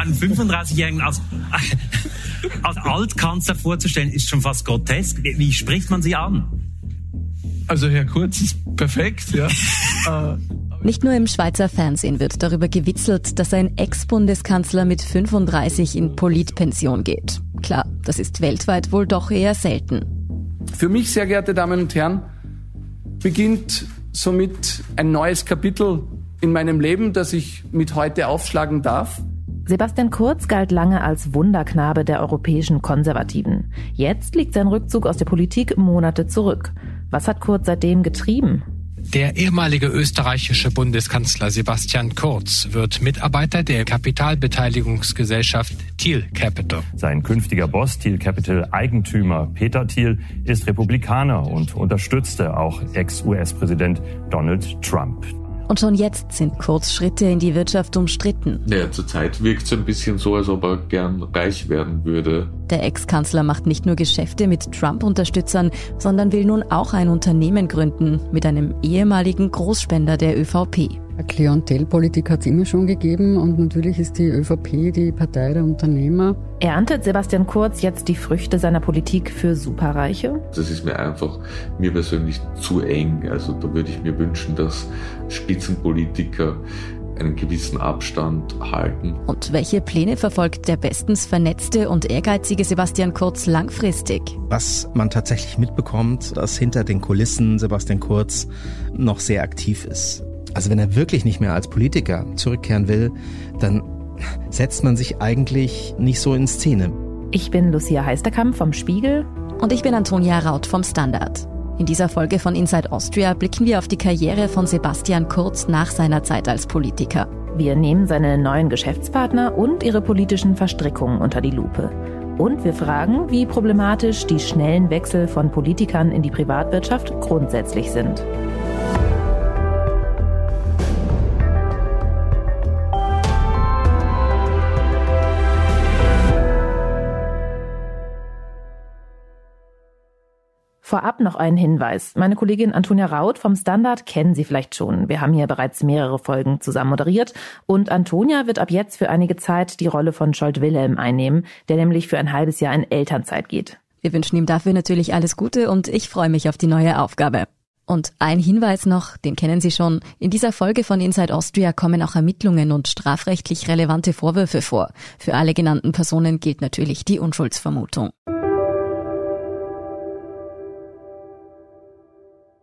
einen 35-Jährigen als, als Altkanzler vorzustellen, ist schon fast grotesk. Wie, wie spricht man sie an? Also Herr Kurz ist perfekt, ja. Äh, Nicht nur im Schweizer Fernsehen wird darüber gewitzelt, dass ein Ex-Bundeskanzler mit 35 in Politpension geht. Klar, das ist weltweit wohl doch eher selten. Für mich, sehr geehrte Damen und Herren, beginnt somit ein neues Kapitel in meinem Leben, das ich mit heute aufschlagen darf. Sebastian Kurz galt lange als Wunderknabe der europäischen Konservativen. Jetzt liegt sein Rückzug aus der Politik Monate zurück. Was hat Kurz seitdem getrieben? Der ehemalige österreichische Bundeskanzler Sebastian Kurz wird Mitarbeiter der Kapitalbeteiligungsgesellschaft Thiel Capital. Sein künftiger Boss, Thiel Capital Eigentümer Peter Thiel, ist Republikaner und unterstützte auch Ex-US-Präsident Donald Trump. Und schon jetzt sind Kurzschritte in die Wirtschaft umstritten. Ja, zurzeit wirkt es ein bisschen so, als ob er gern reich werden würde. Der Ex-Kanzler macht nicht nur Geschäfte mit Trump-Unterstützern, sondern will nun auch ein Unternehmen gründen mit einem ehemaligen Großspender der ÖVP. Klientelpolitik hat es immer schon gegeben und natürlich ist die ÖVP die Partei der Unternehmer. Erntet Sebastian Kurz jetzt die Früchte seiner Politik für Superreiche? Das ist mir einfach, mir persönlich zu eng. Also da würde ich mir wünschen, dass Spitzenpolitiker einen gewissen Abstand halten. Und welche Pläne verfolgt der bestens vernetzte und ehrgeizige Sebastian Kurz langfristig? Was man tatsächlich mitbekommt, dass hinter den Kulissen Sebastian Kurz noch sehr aktiv ist. Also wenn er wirklich nicht mehr als Politiker zurückkehren will, dann setzt man sich eigentlich nicht so in Szene. Ich bin Lucia Heisterkamp vom Spiegel. Und ich bin Antonia Raut vom Standard. In dieser Folge von Inside Austria blicken wir auf die Karriere von Sebastian Kurz nach seiner Zeit als Politiker. Wir nehmen seine neuen Geschäftspartner und ihre politischen Verstrickungen unter die Lupe. Und wir fragen, wie problematisch die schnellen Wechsel von Politikern in die Privatwirtschaft grundsätzlich sind. Vorab noch ein Hinweis. Meine Kollegin Antonia Raut vom Standard kennen Sie vielleicht schon. Wir haben hier bereits mehrere Folgen zusammen moderiert und Antonia wird ab jetzt für einige Zeit die Rolle von Scholt Wilhelm einnehmen, der nämlich für ein halbes Jahr in Elternzeit geht. Wir wünschen ihm dafür natürlich alles Gute und ich freue mich auf die neue Aufgabe. Und ein Hinweis noch, den kennen Sie schon. In dieser Folge von Inside Austria kommen auch Ermittlungen und strafrechtlich relevante Vorwürfe vor. Für alle genannten Personen gilt natürlich die Unschuldsvermutung.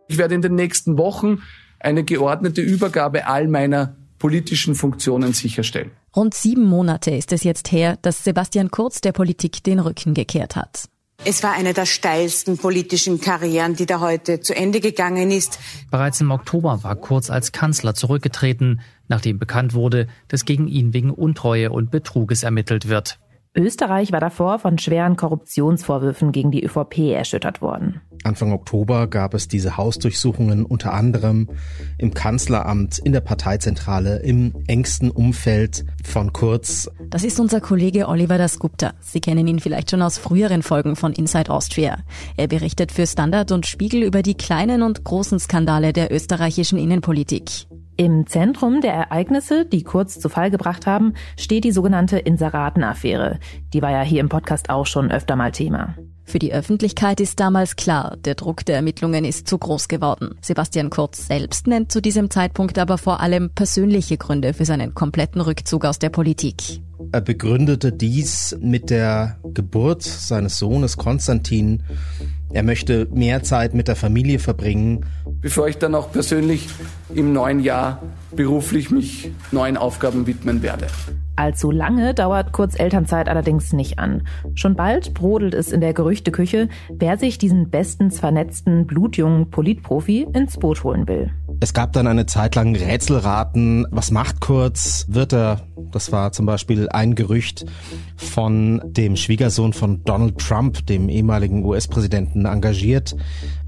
Ich werde in den nächsten Wochen eine geordnete Übergabe all meiner politischen Funktionen sicherstellen. Rund sieben Monate ist es jetzt her, dass Sebastian Kurz der Politik den Rücken gekehrt hat. Es war eine der steilsten politischen Karrieren, die da heute zu Ende gegangen ist. Bereits im Oktober war Kurz als Kanzler zurückgetreten, nachdem bekannt wurde, dass gegen ihn wegen Untreue und Betruges ermittelt wird. Österreich war davor von schweren Korruptionsvorwürfen gegen die ÖVP erschüttert worden. Anfang Oktober gab es diese Hausdurchsuchungen unter anderem im Kanzleramt, in der Parteizentrale, im engsten Umfeld von Kurz. Das ist unser Kollege Oliver Dasgupta. Sie kennen ihn vielleicht schon aus früheren Folgen von Inside Austria. Er berichtet für Standard und Spiegel über die kleinen und großen Skandale der österreichischen Innenpolitik. Im Zentrum der Ereignisse, die Kurz zu Fall gebracht haben, steht die sogenannte Inseratenaffäre. Die war ja hier im Podcast auch schon öfter mal Thema. Für die Öffentlichkeit ist damals klar, der Druck der Ermittlungen ist zu groß geworden. Sebastian Kurz selbst nennt zu diesem Zeitpunkt aber vor allem persönliche Gründe für seinen kompletten Rückzug aus der Politik. Er begründete dies mit der Geburt seines Sohnes Konstantin. Er möchte mehr Zeit mit der Familie verbringen. Bevor ich dann auch persönlich im neuen Jahr beruflich mich neuen Aufgaben widmen werde. Allzu lange dauert Kurz Elternzeit allerdings nicht an. Schon bald brodelt es in der Gerüchteküche, wer sich diesen bestens vernetzten, blutjungen Politprofi ins Boot holen will. Es gab dann eine Zeit lang Rätselraten. Was macht Kurz? Wird er, das war zum Beispiel ein Gerücht, von dem Schwiegersohn von Donald Trump, dem ehemaligen US-Präsidenten, engagiert.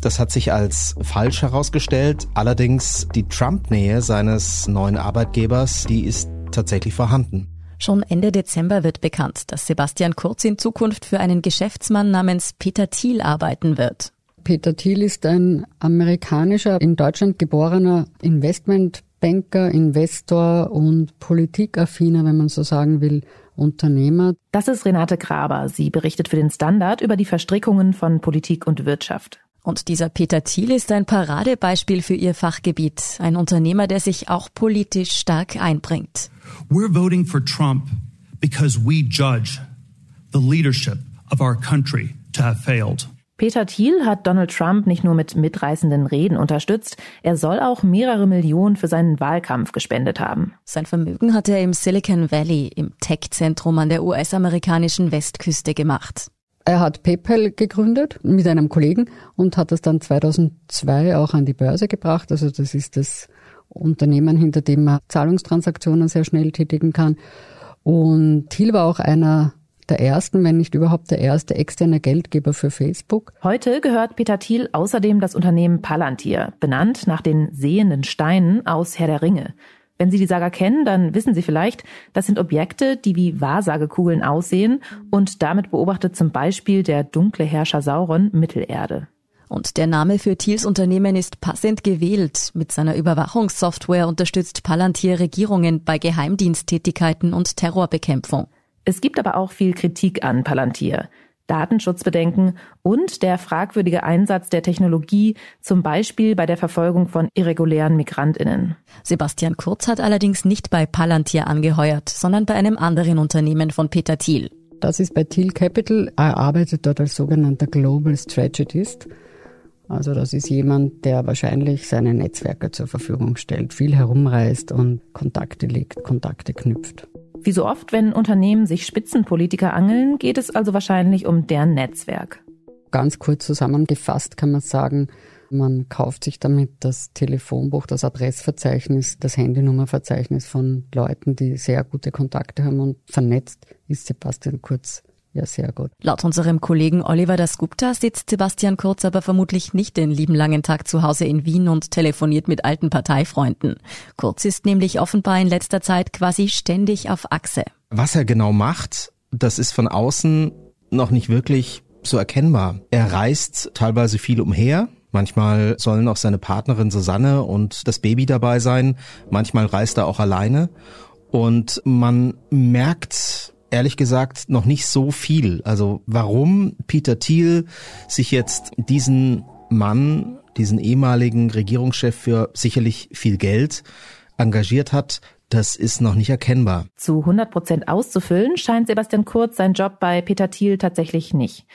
Das hat sich als falsch herausgestellt. Allerdings die Trump-Nähe seines neuen Arbeitgebers, die ist tatsächlich vorhanden. Schon Ende Dezember wird bekannt, dass Sebastian Kurz in Zukunft für einen Geschäftsmann namens Peter Thiel arbeiten wird. Peter Thiel ist ein amerikanischer, in Deutschland geborener Investmentbanker, Investor und Politikaffiner, wenn man so sagen will. Unternehmer. Das ist Renate Graber. Sie berichtet für den Standard über die Verstrickungen von Politik und Wirtschaft. Und dieser Peter Thiel ist ein Paradebeispiel für ihr Fachgebiet. Ein Unternehmer, der sich auch politisch stark einbringt. We're voting for Trump because we judge the leadership of our country to have failed. Peter Thiel hat Donald Trump nicht nur mit mitreißenden Reden unterstützt, er soll auch mehrere Millionen für seinen Wahlkampf gespendet haben. Sein Vermögen hat er im Silicon Valley, im Tech-Zentrum an der US-amerikanischen Westküste gemacht. Er hat PayPal gegründet mit einem Kollegen und hat das dann 2002 auch an die Börse gebracht. Also das ist das Unternehmen, hinter dem man Zahlungstransaktionen sehr schnell tätigen kann. Und Thiel war auch einer der ersten, wenn nicht überhaupt der erste externe Geldgeber für Facebook. Heute gehört Peter Thiel außerdem das Unternehmen Palantir, benannt nach den sehenden Steinen aus Herr der Ringe. Wenn Sie die Saga kennen, dann wissen Sie vielleicht, das sind Objekte, die wie Wahrsagekugeln aussehen und damit beobachtet zum Beispiel der dunkle Herrscher Sauron Mittelerde. Und der Name für Thiels Unternehmen ist passend gewählt. Mit seiner Überwachungssoftware unterstützt Palantir Regierungen bei Geheimdiensttätigkeiten und Terrorbekämpfung. Es gibt aber auch viel Kritik an Palantir. Datenschutzbedenken und der fragwürdige Einsatz der Technologie, zum Beispiel bei der Verfolgung von irregulären Migrantinnen. Sebastian Kurz hat allerdings nicht bei Palantir angeheuert, sondern bei einem anderen Unternehmen von Peter Thiel. Das ist bei Thiel Capital. Er arbeitet dort als sogenannter Global Strategist. Also das ist jemand, der wahrscheinlich seine Netzwerke zur Verfügung stellt, viel herumreist und Kontakte legt, Kontakte knüpft. Wie so oft, wenn Unternehmen sich Spitzenpolitiker angeln, geht es also wahrscheinlich um deren Netzwerk. Ganz kurz zusammengefasst kann man sagen, man kauft sich damit das Telefonbuch, das Adressverzeichnis, das Handynummerverzeichnis von Leuten, die sehr gute Kontakte haben und vernetzt ist Sebastian Kurz ja, sehr gut. Laut unserem Kollegen Oliver Dasgupta sitzt Sebastian Kurz aber vermutlich nicht den lieben langen Tag zu Hause in Wien und telefoniert mit alten Parteifreunden. Kurz ist nämlich offenbar in letzter Zeit quasi ständig auf Achse. Was er genau macht, das ist von außen noch nicht wirklich so erkennbar. Er reist teilweise viel umher. Manchmal sollen auch seine Partnerin Susanne und das Baby dabei sein. Manchmal reist er auch alleine. Und man merkt ehrlich gesagt noch nicht so viel. Also warum Peter Thiel sich jetzt diesen Mann, diesen ehemaligen Regierungschef für sicherlich viel Geld engagiert hat, das ist noch nicht erkennbar. Zu 100 Prozent auszufüllen scheint Sebastian Kurz sein Job bei Peter Thiel tatsächlich nicht.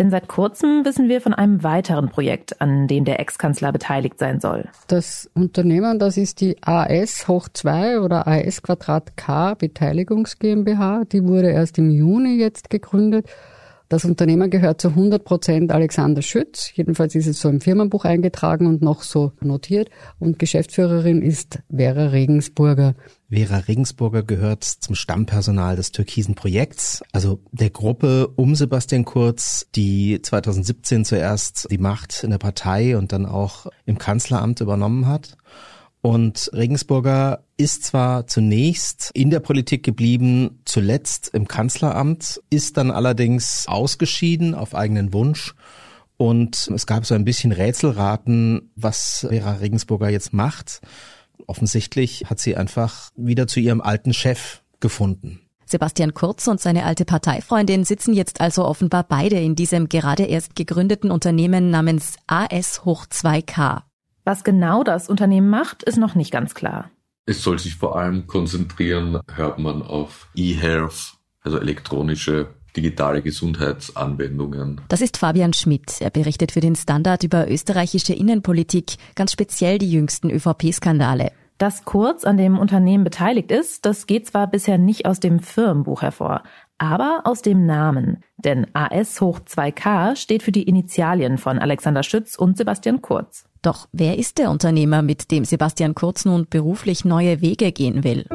Denn seit kurzem wissen wir von einem weiteren Projekt, an dem der Ex-Kanzler beteiligt sein soll. Das Unternehmen, das ist die AS hoch 2 oder AS Quadrat K Beteiligungs GmbH. Die wurde erst im Juni jetzt gegründet das Unternehmen gehört zu 100 Prozent Alexander Schütz. Jedenfalls ist es so im Firmenbuch eingetragen und noch so notiert. Und Geschäftsführerin ist Vera Regensburger. Vera Regensburger gehört zum Stammpersonal des Türkisen Projekts, also der Gruppe um Sebastian Kurz, die 2017 zuerst die Macht in der Partei und dann auch im Kanzleramt übernommen hat. Und Regensburger ist zwar zunächst in der Politik geblieben, zuletzt im Kanzleramt, ist dann allerdings ausgeschieden auf eigenen Wunsch. Und es gab so ein bisschen Rätselraten, was Vera Regensburger jetzt macht. Offensichtlich hat sie einfach wieder zu ihrem alten Chef gefunden. Sebastian Kurz und seine alte Parteifreundin sitzen jetzt also offenbar beide in diesem gerade erst gegründeten Unternehmen namens AS hoch 2K. Was genau das Unternehmen macht, ist noch nicht ganz klar. Es soll sich vor allem konzentrieren, hört man auf E-Health, also elektronische digitale Gesundheitsanwendungen. Das ist Fabian Schmidt. Er berichtet für den Standard über österreichische Innenpolitik, ganz speziell die jüngsten ÖVP-Skandale. Dass Kurz an dem Unternehmen beteiligt ist, das geht zwar bisher nicht aus dem Firmenbuch hervor, aber aus dem Namen. Denn AS hoch 2K steht für die Initialien von Alexander Schütz und Sebastian Kurz. Doch wer ist der Unternehmer, mit dem Sebastian Kurz nun beruflich neue Wege gehen will?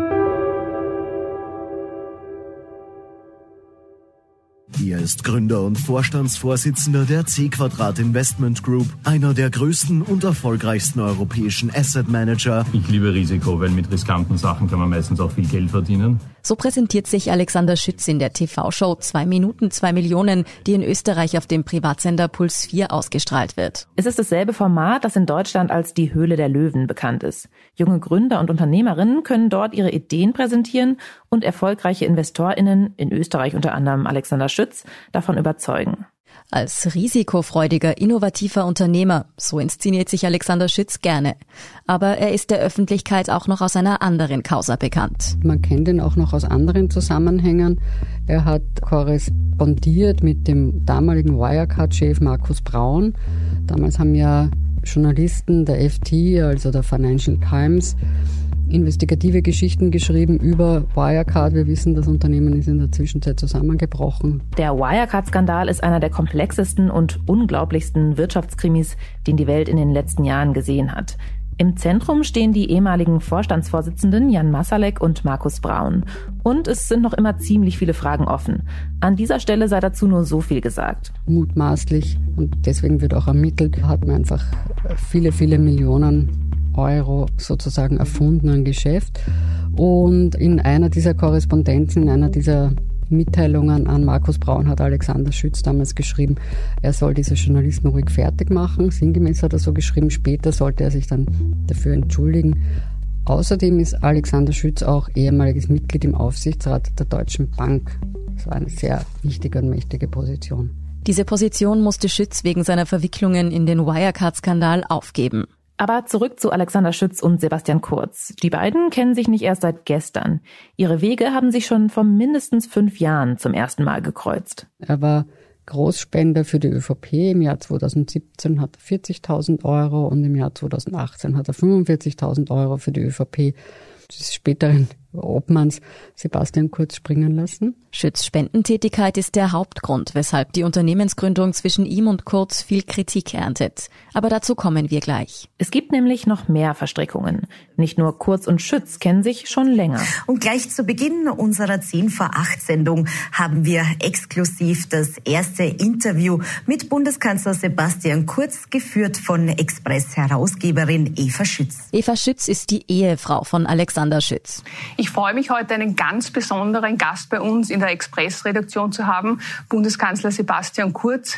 Er ist Gründer und Vorstandsvorsitzender der C Quadrat Investment Group, einer der größten und erfolgreichsten europäischen Asset Manager. Ich liebe Risiko, weil mit riskanten Sachen kann man meistens auch viel Geld verdienen. So präsentiert sich Alexander Schütz in der TV-Show 2 Minuten 2 Millionen, die in Österreich auf dem Privatsender Puls 4 ausgestrahlt wird. Es ist dasselbe Format, das in Deutschland als die Höhle der Löwen bekannt ist. Junge Gründer und Unternehmerinnen können dort ihre Ideen präsentieren und erfolgreiche InvestorInnen, in Österreich unter anderem Alexander Schütz, davon überzeugen. Als risikofreudiger, innovativer Unternehmer, so inszeniert sich Alexander Schütz gerne. Aber er ist der Öffentlichkeit auch noch aus einer anderen Causa bekannt. Man kennt ihn auch noch aus anderen Zusammenhängen. Er hat korrespondiert mit dem damaligen Wirecard-Chef Markus Braun. Damals haben ja Journalisten der FT, also der Financial Times, investigative Geschichten geschrieben über Wirecard. Wir wissen, das Unternehmen ist in der Zwischenzeit zusammengebrochen. Der Wirecard-Skandal ist einer der komplexesten und unglaublichsten Wirtschaftskrimis, den die Welt in den letzten Jahren gesehen hat. Im Zentrum stehen die ehemaligen Vorstandsvorsitzenden Jan Masalek und Markus Braun. Und es sind noch immer ziemlich viele Fragen offen. An dieser Stelle sei dazu nur so viel gesagt. Mutmaßlich, und deswegen wird auch ermittelt, hat man einfach viele, viele Millionen Euro sozusagen erfundenen Geschäft. Und in einer dieser Korrespondenzen, in einer dieser Mitteilungen an Markus Braun hat Alexander Schütz damals geschrieben, er soll diese Journalisten ruhig fertig machen. Sinngemäß hat er so geschrieben, später sollte er sich dann dafür entschuldigen. Außerdem ist Alexander Schütz auch ehemaliges Mitglied im Aufsichtsrat der Deutschen Bank. Das war eine sehr wichtige und mächtige Position. Diese Position musste Schütz wegen seiner Verwicklungen in den Wirecard-Skandal aufgeben. Aber zurück zu Alexander Schütz und Sebastian Kurz. Die beiden kennen sich nicht erst seit gestern. Ihre Wege haben sich schon vor mindestens fünf Jahren zum ersten Mal gekreuzt. Er war Großspender für die ÖVP. Im Jahr 2017 hat er 40.000 Euro und im Jahr 2018 hat er 45.000 Euro für die ÖVP des späteren Obmanns Sebastian Kurz springen lassen. Schütz Spendentätigkeit ist der Hauptgrund, weshalb die Unternehmensgründung zwischen ihm und Kurz viel Kritik erntet. Aber dazu kommen wir gleich. Es gibt nämlich noch mehr Verstrickungen. Nicht nur Kurz und Schütz kennen sich schon länger. Und gleich zu Beginn unserer 10 vor 8 Sendung haben wir exklusiv das erste Interview mit Bundeskanzler Sebastian Kurz geführt von Express-Herausgeberin Eva Schütz. Eva Schütz ist die Ehefrau von Alexander Schütz. Ich freue mich heute, einen ganz besonderen Gast bei uns in der Express-Redaktion zu haben, Bundeskanzler Sebastian Kurz.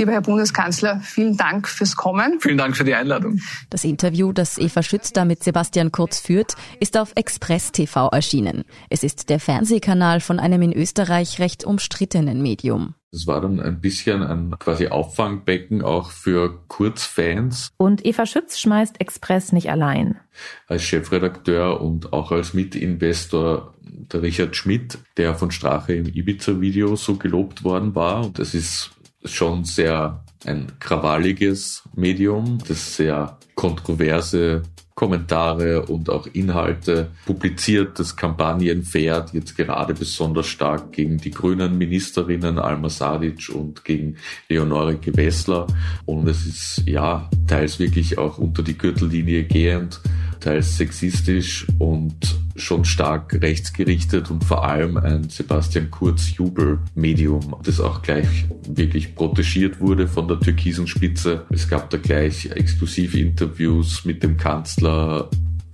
Lieber Herr Bundeskanzler, vielen Dank fürs Kommen. Vielen Dank für die Einladung. Das Interview, das Eva Schütz da mit Sebastian Kurz führt, ist auf Express TV erschienen. Es ist der Fernsehkanal von einem in Österreich recht umstrittenen Medium. Das war dann ein bisschen ein quasi Auffangbecken auch für Kurzfans. Und Eva Schütz schmeißt Express nicht allein. Als Chefredakteur und auch als Mitinvestor der Richard Schmidt, der von Strache im Ibiza-Video so gelobt worden war. Und das ist schon sehr ein krawalliges Medium, das sehr kontroverse Kommentare und auch Inhalte publiziert. Das Kampagnen fährt jetzt gerade besonders stark gegen die grünen Ministerinnen Alma Sadic und gegen Leonore Gewessler. Und es ist ja teils wirklich auch unter die Gürtellinie gehend, teils sexistisch und schon stark rechtsgerichtet und vor allem ein Sebastian Kurz Jubelmedium, das auch gleich wirklich protegiert wurde von der türkisen Spitze. Es gab da gleich exklusive Interviews mit dem Kanzler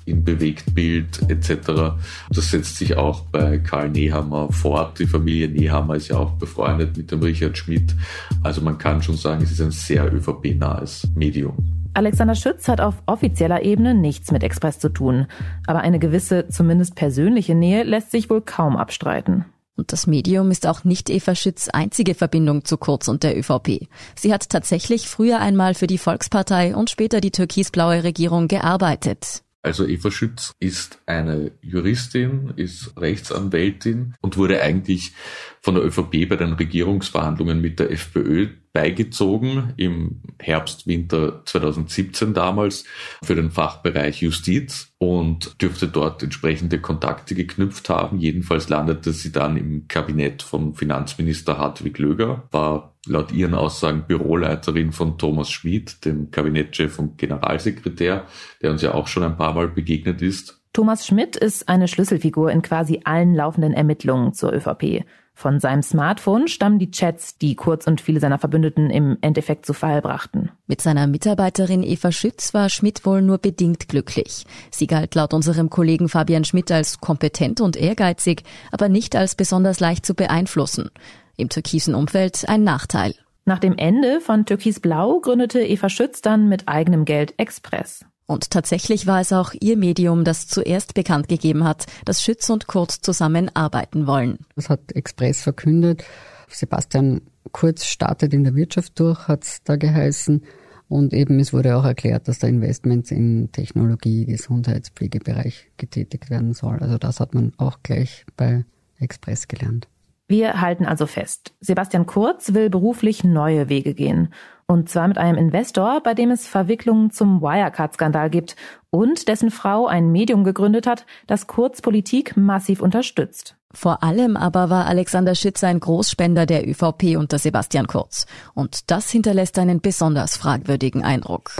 in Bewegtbild etc. Das setzt sich auch bei Karl Nehammer fort. Die Familie Nehammer ist ja auch befreundet mit dem Richard Schmidt. Also man kann schon sagen, es ist ein sehr ÖVP-nahes Medium. Alexander Schütz hat auf offizieller Ebene nichts mit Express zu tun. Aber eine gewisse, zumindest persönliche Nähe lässt sich wohl kaum abstreiten. Und das Medium ist auch nicht Eva Schütz einzige Verbindung zu Kurz und der ÖVP. Sie hat tatsächlich früher einmal für die Volkspartei und später die türkisblaue Regierung gearbeitet. Also Eva Schütz ist eine Juristin, ist Rechtsanwältin und wurde eigentlich von der ÖVP bei den Regierungsverhandlungen mit der FPÖ beigezogen im Herbst, Winter 2017 damals für den Fachbereich Justiz und dürfte dort entsprechende Kontakte geknüpft haben. Jedenfalls landete sie dann im Kabinett von Finanzminister Hartwig Löger, war laut ihren Aussagen Büroleiterin von Thomas Schmid, dem Kabinettchef und Generalsekretär, der uns ja auch schon ein paar Mal begegnet ist. Thomas Schmidt ist eine Schlüsselfigur in quasi allen laufenden Ermittlungen zur ÖVP. Von seinem Smartphone stammen die Chats, die Kurz und viele seiner Verbündeten im Endeffekt zu Fall brachten. Mit seiner Mitarbeiterin Eva Schütz war Schmidt wohl nur bedingt glücklich. Sie galt laut unserem Kollegen Fabian Schmidt als kompetent und ehrgeizig, aber nicht als besonders leicht zu beeinflussen. Im türkisen Umfeld ein Nachteil. Nach dem Ende von Türkis Blau gründete Eva Schütz dann mit eigenem Geld Express. Und tatsächlich war es auch ihr Medium, das zuerst bekannt gegeben hat, dass Schütz und Kurz zusammenarbeiten wollen. Das hat Express verkündet. Sebastian Kurz startet in der Wirtschaft durch, hat es da geheißen. Und eben es wurde auch erklärt, dass da Investments in Technologie, Gesundheitspflegebereich getätigt werden soll. Also das hat man auch gleich bei Express gelernt. Wir halten also fest, Sebastian Kurz will beruflich neue Wege gehen. Und zwar mit einem Investor, bei dem es Verwicklungen zum Wirecard-Skandal gibt und dessen Frau ein Medium gegründet hat, das Kurz Politik massiv unterstützt. Vor allem aber war Alexander Schütz ein Großspender der ÖVP unter Sebastian Kurz. Und das hinterlässt einen besonders fragwürdigen Eindruck.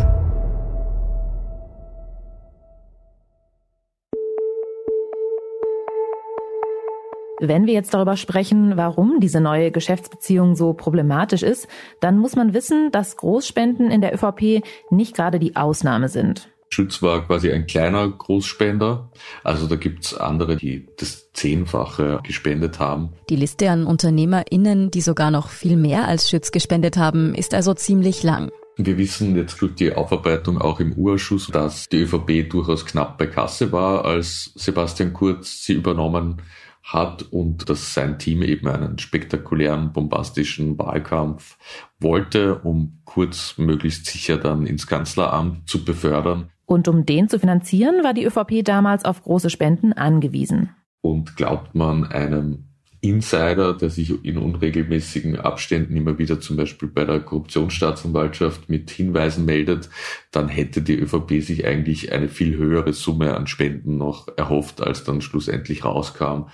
Wenn wir jetzt darüber sprechen, warum diese neue Geschäftsbeziehung so problematisch ist, dann muss man wissen, dass Großspenden in der ÖVP nicht gerade die Ausnahme sind. Schütz war quasi ein kleiner Großspender. Also da gibt's andere, die das Zehnfache gespendet haben. Die Liste an UnternehmerInnen, die sogar noch viel mehr als Schütz gespendet haben, ist also ziemlich lang. Wir wissen jetzt durch die Aufarbeitung auch im Urschuss, dass die ÖVP durchaus knapp bei Kasse war, als Sebastian Kurz sie übernommen hat und dass sein Team eben einen spektakulären, bombastischen Wahlkampf wollte, um Kurz möglichst sicher dann ins Kanzleramt zu befördern. Und um den zu finanzieren, war die ÖVP damals auf große Spenden angewiesen. Und glaubt man einem Insider, der sich in unregelmäßigen Abständen immer wieder zum Beispiel bei der Korruptionsstaatsanwaltschaft mit Hinweisen meldet, dann hätte die ÖVP sich eigentlich eine viel höhere Summe an Spenden noch erhofft, als dann schlussendlich rauskam.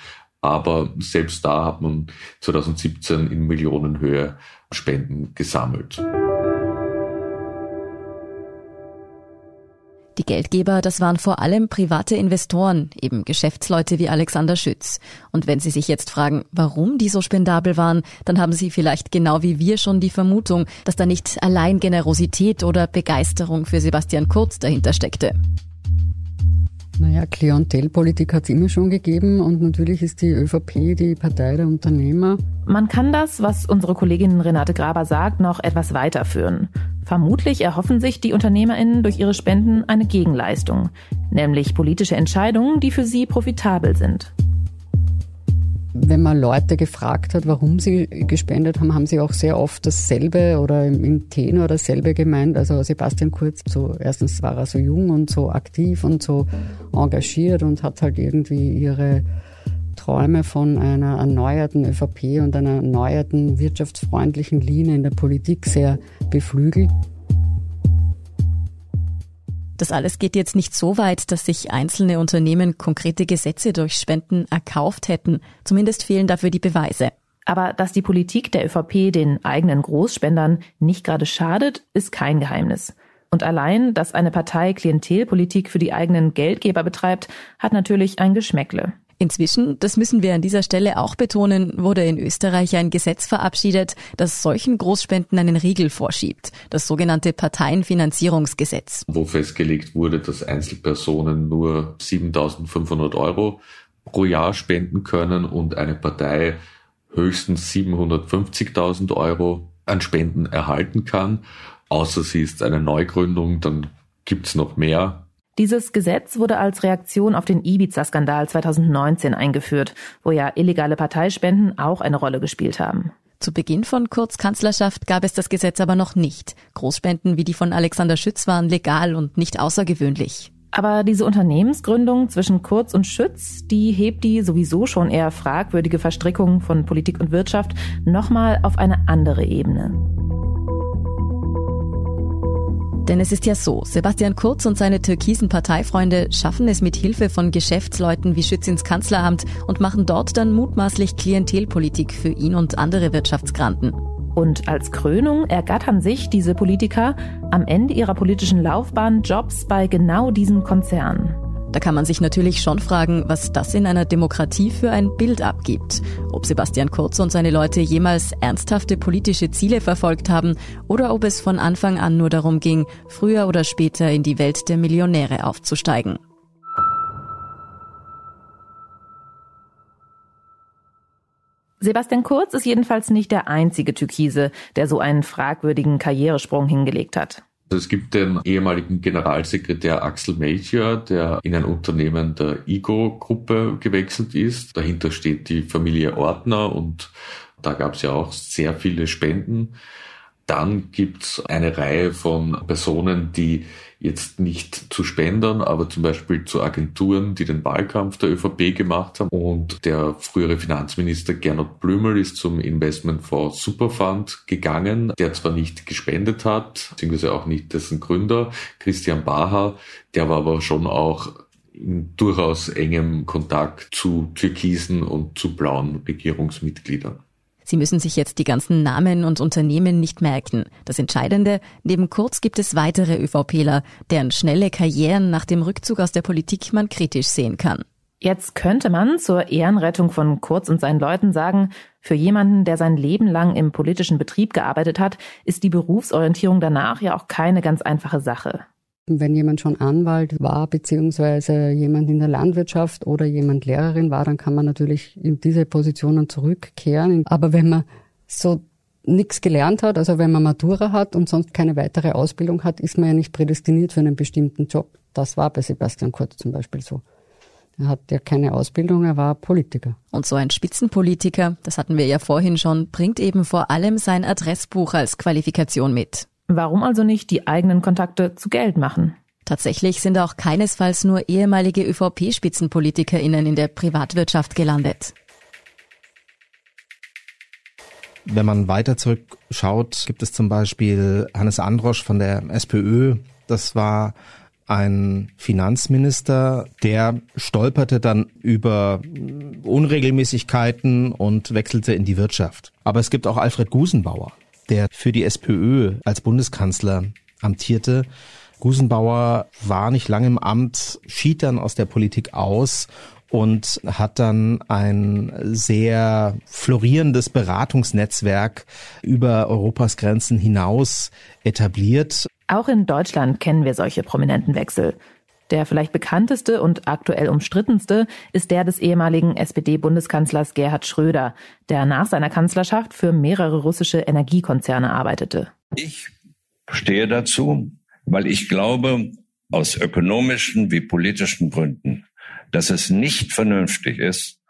Aber selbst da hat man 2017 in Millionenhöhe Spenden gesammelt. Die Geldgeber, das waren vor allem private Investoren, eben Geschäftsleute wie Alexander Schütz. Und wenn Sie sich jetzt fragen, warum die so spendabel waren, dann haben Sie vielleicht genau wie wir schon die Vermutung, dass da nicht allein Generosität oder Begeisterung für Sebastian Kurz dahinter steckte. Naja, Klientelpolitik hat es immer schon gegeben und natürlich ist die ÖVP die Partei der Unternehmer. Man kann das, was unsere Kollegin Renate Graber sagt, noch etwas weiterführen. Vermutlich erhoffen sich die UnternehmerInnen durch ihre Spenden eine Gegenleistung, nämlich politische Entscheidungen, die für sie profitabel sind wenn man Leute gefragt hat, warum sie gespendet haben, haben sie auch sehr oft dasselbe oder im Tenor dasselbe gemeint. Also Sebastian Kurz, so erstens war er so jung und so aktiv und so engagiert und hat halt irgendwie ihre Träume von einer erneuerten ÖVP und einer erneuerten wirtschaftsfreundlichen Linie in der Politik sehr beflügelt. Das alles geht jetzt nicht so weit, dass sich einzelne Unternehmen konkrete Gesetze durch Spenden erkauft hätten. Zumindest fehlen dafür die Beweise. Aber dass die Politik der ÖVP den eigenen Großspendern nicht gerade schadet, ist kein Geheimnis. Und allein, dass eine Partei Klientelpolitik für die eigenen Geldgeber betreibt, hat natürlich ein Geschmäckle. Inzwischen, das müssen wir an dieser Stelle auch betonen, wurde in Österreich ein Gesetz verabschiedet, das solchen Großspenden einen Riegel vorschiebt, das sogenannte Parteienfinanzierungsgesetz. Wo festgelegt wurde, dass Einzelpersonen nur 7.500 Euro pro Jahr spenden können und eine Partei höchstens 750.000 Euro an Spenden erhalten kann. Außer sie ist eine Neugründung, dann gibt's noch mehr dieses Gesetz wurde als Reaktion auf den Ibiza-Skandal 2019 eingeführt, wo ja illegale Parteispenden auch eine Rolle gespielt haben. Zu Beginn von Kurz Kanzlerschaft gab es das Gesetz aber noch nicht. Großspenden wie die von Alexander Schütz waren legal und nicht außergewöhnlich. Aber diese Unternehmensgründung zwischen Kurz und Schütz, die hebt die sowieso schon eher fragwürdige Verstrickung von Politik und Wirtschaft nochmal auf eine andere Ebene. Denn es ist ja so, Sebastian Kurz und seine türkisen Parteifreunde schaffen es mit Hilfe von Geschäftsleuten wie Schütz ins Kanzleramt und machen dort dann mutmaßlich Klientelpolitik für ihn und andere Wirtschaftsgranten. Und als Krönung ergattern sich diese Politiker am Ende ihrer politischen Laufbahn Jobs bei genau diesen Konzernen. Da kann man sich natürlich schon fragen, was das in einer Demokratie für ein Bild abgibt. Ob Sebastian Kurz und seine Leute jemals ernsthafte politische Ziele verfolgt haben oder ob es von Anfang an nur darum ging, früher oder später in die Welt der Millionäre aufzusteigen. Sebastian Kurz ist jedenfalls nicht der einzige Türkise, der so einen fragwürdigen Karrieresprung hingelegt hat. Also es gibt den ehemaligen Generalsekretär Axel Melchior, der in ein Unternehmen der IGO-Gruppe gewechselt ist. Dahinter steht die Familie Ortner und da gab es ja auch sehr viele Spenden. Dann gibt's eine Reihe von Personen, die jetzt nicht zu Spendern, aber zum Beispiel zu Agenturen, die den Wahlkampf der ÖVP gemacht haben. Und der frühere Finanzminister Gernot Blümel ist zum Investmentfonds Superfund gegangen, der zwar nicht gespendet hat, beziehungsweise auch nicht dessen Gründer, Christian Baha, der war aber schon auch in durchaus engem Kontakt zu türkisen und zu blauen Regierungsmitgliedern. Sie müssen sich jetzt die ganzen Namen und Unternehmen nicht merken. Das Entscheidende, neben Kurz gibt es weitere ÖVPler, deren schnelle Karrieren nach dem Rückzug aus der Politik man kritisch sehen kann. Jetzt könnte man zur Ehrenrettung von Kurz und seinen Leuten sagen, für jemanden, der sein Leben lang im politischen Betrieb gearbeitet hat, ist die Berufsorientierung danach ja auch keine ganz einfache Sache. Wenn jemand schon Anwalt war, beziehungsweise jemand in der Landwirtschaft oder jemand Lehrerin war, dann kann man natürlich in diese Positionen zurückkehren. Aber wenn man so nichts gelernt hat, also wenn man Matura hat und sonst keine weitere Ausbildung hat, ist man ja nicht prädestiniert für einen bestimmten Job. Das war bei Sebastian Kurz zum Beispiel so. Er hat ja keine Ausbildung, er war Politiker. Und so ein Spitzenpolitiker, das hatten wir ja vorhin schon, bringt eben vor allem sein Adressbuch als Qualifikation mit. Warum also nicht die eigenen Kontakte zu Geld machen? Tatsächlich sind auch keinesfalls nur ehemalige ÖVP-SpitzenpolitikerInnen in der Privatwirtschaft gelandet. Wenn man weiter zurückschaut, gibt es zum Beispiel Hannes Androsch von der SPÖ. Das war ein Finanzminister, der stolperte dann über Unregelmäßigkeiten und wechselte in die Wirtschaft. Aber es gibt auch Alfred Gusenbauer der für die SPÖ als Bundeskanzler amtierte. Gusenbauer war nicht lange im Amt, schied dann aus der Politik aus und hat dann ein sehr florierendes Beratungsnetzwerk über Europas Grenzen hinaus etabliert. Auch in Deutschland kennen wir solche prominenten Wechsel. Der vielleicht bekannteste und aktuell umstrittenste ist der des ehemaligen SPD-Bundeskanzlers Gerhard Schröder, der nach seiner Kanzlerschaft für mehrere russische Energiekonzerne arbeitete. Ich stehe dazu, weil ich glaube, aus ökonomischen wie politischen Gründen, dass es nicht vernünftig ist,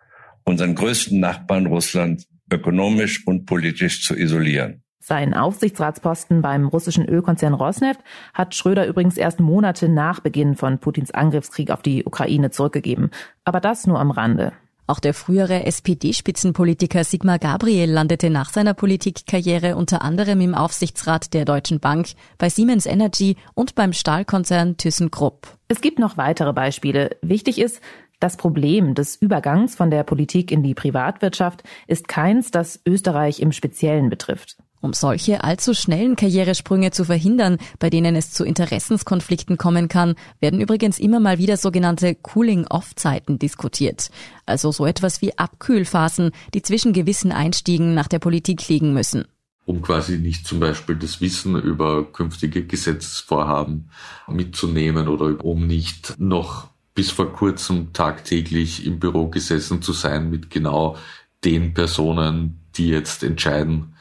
unseren größten Nachbarn Russland ökonomisch und politisch zu isolieren. Sein Aufsichtsratsposten beim russischen Ölkonzern Rosneft hat Schröder übrigens erst Monate nach Beginn von Putins Angriffskrieg auf die Ukraine zurückgegeben. Aber das nur am Rande. Auch der frühere SPD-Spitzenpolitiker Sigmar Gabriel landete nach seiner Politikkarriere unter anderem im Aufsichtsrat der Deutschen Bank, bei Siemens Energy und beim Stahlkonzern ThyssenKrupp. Es gibt noch weitere Beispiele. Wichtig ist, das Problem des Übergangs von der Politik in die Privatwirtschaft ist keins, das Österreich im Speziellen betrifft. Um solche allzu schnellen Karrieresprünge zu verhindern, bei denen es zu Interessenskonflikten kommen kann, werden übrigens immer mal wieder sogenannte Cooling-Off-Zeiten diskutiert. Also so etwas wie Abkühlphasen, die zwischen gewissen Einstiegen nach der Politik liegen müssen. Um quasi nicht zum Beispiel das Wissen über künftige Gesetzesvorhaben mitzunehmen oder um nicht noch bis vor kurzem tagtäglich im Büro gesessen zu sein mit genau den Personen, die jetzt entscheiden,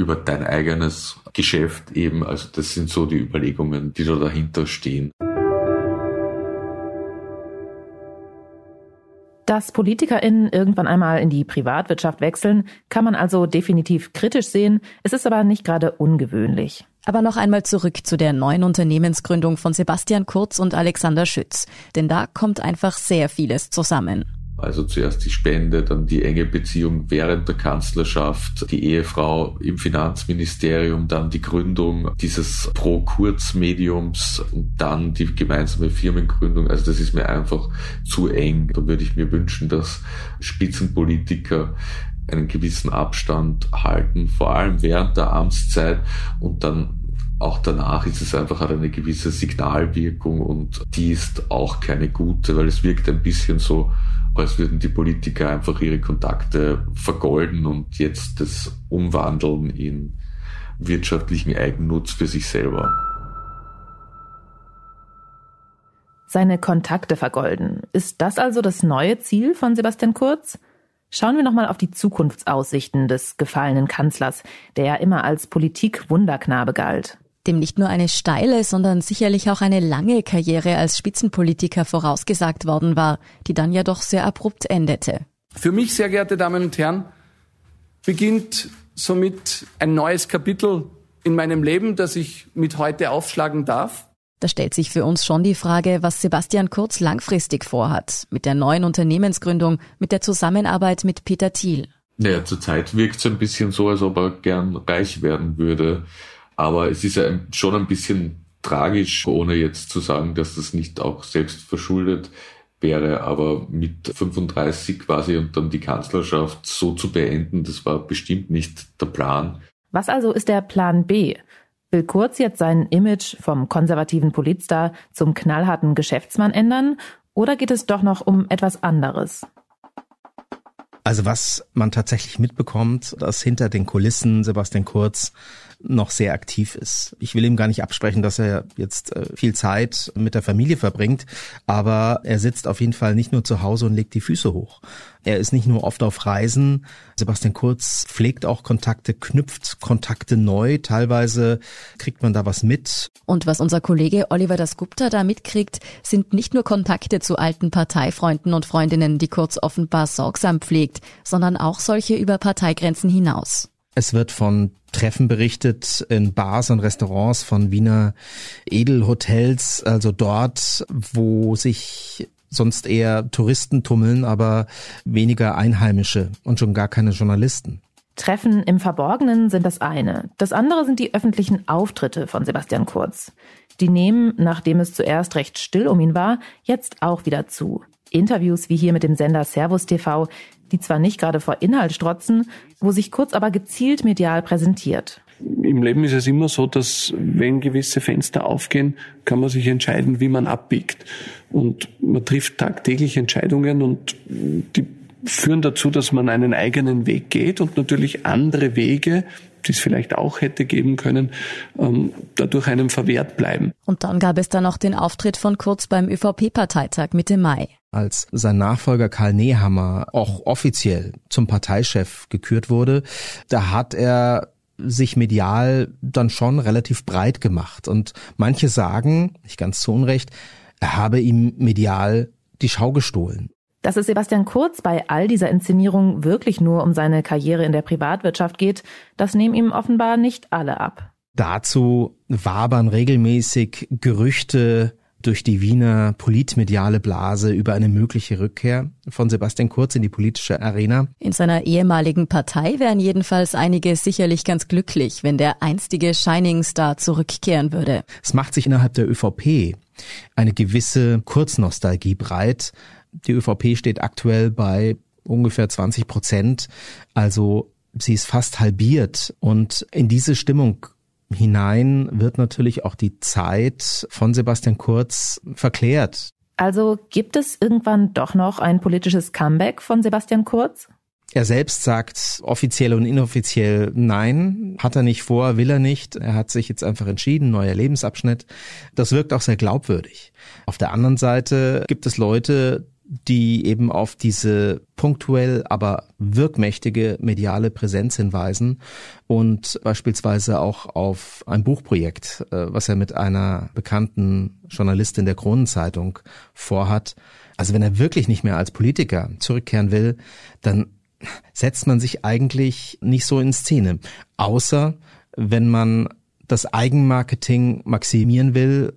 über dein eigenes Geschäft eben. Also das sind so die Überlegungen, die da dahinter stehen. Dass PolitikerInnen irgendwann einmal in die Privatwirtschaft wechseln, kann man also definitiv kritisch sehen. Es ist aber nicht gerade ungewöhnlich. Aber noch einmal zurück zu der neuen Unternehmensgründung von Sebastian Kurz und Alexander Schütz. Denn da kommt einfach sehr vieles zusammen. Also zuerst die Spende, dann die enge Beziehung während der Kanzlerschaft, die Ehefrau im Finanzministerium, dann die Gründung dieses Pro-Kurz-Mediums und dann die gemeinsame Firmengründung. Also das ist mir einfach zu eng. Da würde ich mir wünschen, dass Spitzenpolitiker einen gewissen Abstand halten, vor allem während der Amtszeit und dann auch danach ist es einfach eine gewisse Signalwirkung und die ist auch keine gute, weil es wirkt ein bisschen so, als würden die Politiker einfach ihre Kontakte vergolden und jetzt das umwandeln in wirtschaftlichen Eigennutz für sich selber. Seine Kontakte vergolden. Ist das also das neue Ziel von Sebastian Kurz? Schauen wir nochmal auf die Zukunftsaussichten des gefallenen Kanzlers, der ja immer als Politik-Wunderknabe galt dem nicht nur eine steile, sondern sicherlich auch eine lange Karriere als Spitzenpolitiker vorausgesagt worden war, die dann ja doch sehr abrupt endete. Für mich, sehr geehrte Damen und Herren, beginnt somit ein neues Kapitel in meinem Leben, das ich mit heute aufschlagen darf. Da stellt sich für uns schon die Frage, was Sebastian Kurz langfristig vorhat, mit der neuen Unternehmensgründung, mit der Zusammenarbeit mit Peter Thiel. Naja, zurzeit wirkt es ein bisschen so, als ob er gern reich werden würde. Aber es ist ja schon ein bisschen tragisch, ohne jetzt zu sagen, dass das nicht auch selbst verschuldet wäre. Aber mit 35 quasi und dann die Kanzlerschaft so zu beenden, das war bestimmt nicht der Plan. Was also ist der Plan B? Will Kurz jetzt sein Image vom konservativen Politstar zum knallharten Geschäftsmann ändern? Oder geht es doch noch um etwas anderes? Also was man tatsächlich mitbekommt, dass hinter den Kulissen Sebastian Kurz noch sehr aktiv ist. Ich will ihm gar nicht absprechen, dass er jetzt äh, viel Zeit mit der Familie verbringt, aber er sitzt auf jeden Fall nicht nur zu Hause und legt die Füße hoch. Er ist nicht nur oft auf Reisen. Sebastian Kurz pflegt auch Kontakte, knüpft Kontakte neu. Teilweise kriegt man da was mit. Und was unser Kollege Oliver Dasgupta da mitkriegt, sind nicht nur Kontakte zu alten Parteifreunden und Freundinnen, die Kurz offenbar sorgsam pflegt, sondern auch solche über Parteigrenzen hinaus. Es wird von Treffen berichtet in Bars und Restaurants von Wiener Edelhotels, also dort, wo sich sonst eher Touristen tummeln, aber weniger Einheimische und schon gar keine Journalisten. Treffen im Verborgenen sind das eine. Das andere sind die öffentlichen Auftritte von Sebastian Kurz. Die nehmen, nachdem es zuerst recht still um ihn war, jetzt auch wieder zu. Interviews wie hier mit dem Sender Servus TV, die zwar nicht gerade vor Inhalt strotzen, wo sich Kurz aber gezielt medial präsentiert. Im Leben ist es immer so, dass wenn gewisse Fenster aufgehen, kann man sich entscheiden, wie man abbiegt. Und man trifft tagtäglich Entscheidungen und die führen dazu, dass man einen eigenen Weg geht und natürlich andere Wege, die es vielleicht auch hätte geben können, ähm, dadurch einem verwehrt bleiben. Und dann gab es dann noch den Auftritt von Kurz beim ÖVP-Parteitag Mitte Mai als sein Nachfolger Karl Nehammer auch offiziell zum Parteichef gekürt wurde, da hat er sich medial dann schon relativ breit gemacht. Und manche sagen, nicht ganz zu Unrecht, er habe ihm medial die Schau gestohlen. Dass es Sebastian Kurz bei all dieser Inszenierung wirklich nur um seine Karriere in der Privatwirtschaft geht, das nehmen ihm offenbar nicht alle ab. Dazu wabern regelmäßig Gerüchte, durch die Wiener politmediale Blase über eine mögliche Rückkehr von Sebastian Kurz in die politische Arena. In seiner ehemaligen Partei wären jedenfalls einige sicherlich ganz glücklich, wenn der einstige Shining Star zurückkehren würde. Es macht sich innerhalb der ÖVP eine gewisse Kurznostalgie breit. Die ÖVP steht aktuell bei ungefähr 20 Prozent, also sie ist fast halbiert und in diese Stimmung hinein wird natürlich auch die Zeit von Sebastian Kurz verklärt. Also gibt es irgendwann doch noch ein politisches Comeback von Sebastian Kurz? Er selbst sagt offiziell und inoffiziell nein, hat er nicht vor, will er nicht. Er hat sich jetzt einfach entschieden, neuer Lebensabschnitt. Das wirkt auch sehr glaubwürdig. Auf der anderen Seite gibt es Leute, die eben auf diese punktuell, aber wirkmächtige mediale Präsenz hinweisen und beispielsweise auch auf ein Buchprojekt, äh, was er mit einer bekannten Journalistin der Kronenzeitung vorhat. Also wenn er wirklich nicht mehr als Politiker zurückkehren will, dann setzt man sich eigentlich nicht so in Szene. Außer wenn man das Eigenmarketing maximieren will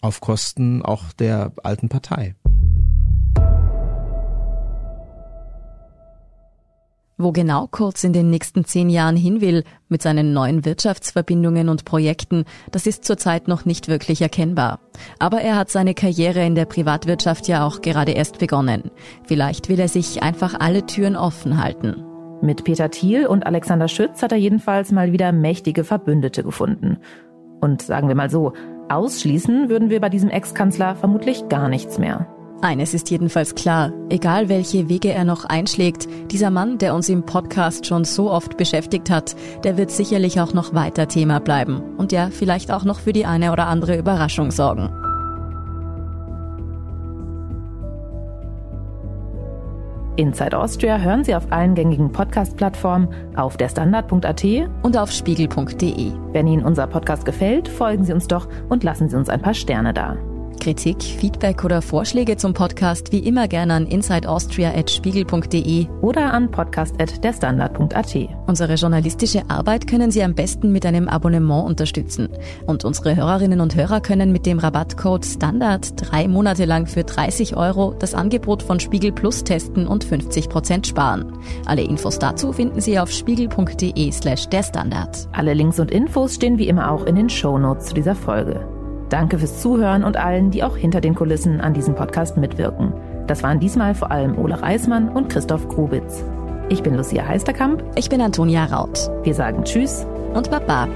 auf Kosten auch der alten Partei. Wo genau Kurz in den nächsten zehn Jahren hin will mit seinen neuen Wirtschaftsverbindungen und Projekten, das ist zurzeit noch nicht wirklich erkennbar. Aber er hat seine Karriere in der Privatwirtschaft ja auch gerade erst begonnen. Vielleicht will er sich einfach alle Türen offen halten. Mit Peter Thiel und Alexander Schütz hat er jedenfalls mal wieder mächtige Verbündete gefunden. Und sagen wir mal so, ausschließen würden wir bei diesem Ex-Kanzler vermutlich gar nichts mehr. Eines ist jedenfalls klar, egal welche Wege er noch einschlägt, dieser Mann, der uns im Podcast schon so oft beschäftigt hat, der wird sicherlich auch noch weiter Thema bleiben und ja, vielleicht auch noch für die eine oder andere Überraschung sorgen. Inside Austria hören Sie auf allen gängigen Podcast-Plattformen, auf der Standard.at und auf spiegel.de. Wenn Ihnen unser Podcast gefällt, folgen Sie uns doch und lassen Sie uns ein paar Sterne da. Kritik, Feedback oder Vorschläge zum Podcast wie immer gerne an insideaustria.spiegel.de oder an podcast.derstandard.at. Unsere journalistische Arbeit können Sie am besten mit einem Abonnement unterstützen. Und unsere Hörerinnen und Hörer können mit dem Rabattcode STANDARD drei Monate lang für 30 Euro das Angebot von Spiegel Plus testen und 50 Prozent sparen. Alle Infos dazu finden Sie auf spiegel.de slash der Standard. Alle Links und Infos stehen wie immer auch in den Shownotes zu dieser Folge. Danke fürs Zuhören und allen, die auch hinter den Kulissen an diesem Podcast mitwirken. Das waren diesmal vor allem Ola Reismann und Christoph Grubitz. Ich bin Lucia Heisterkamp. Ich bin Antonia Raut. Wir sagen Tschüss und Baba.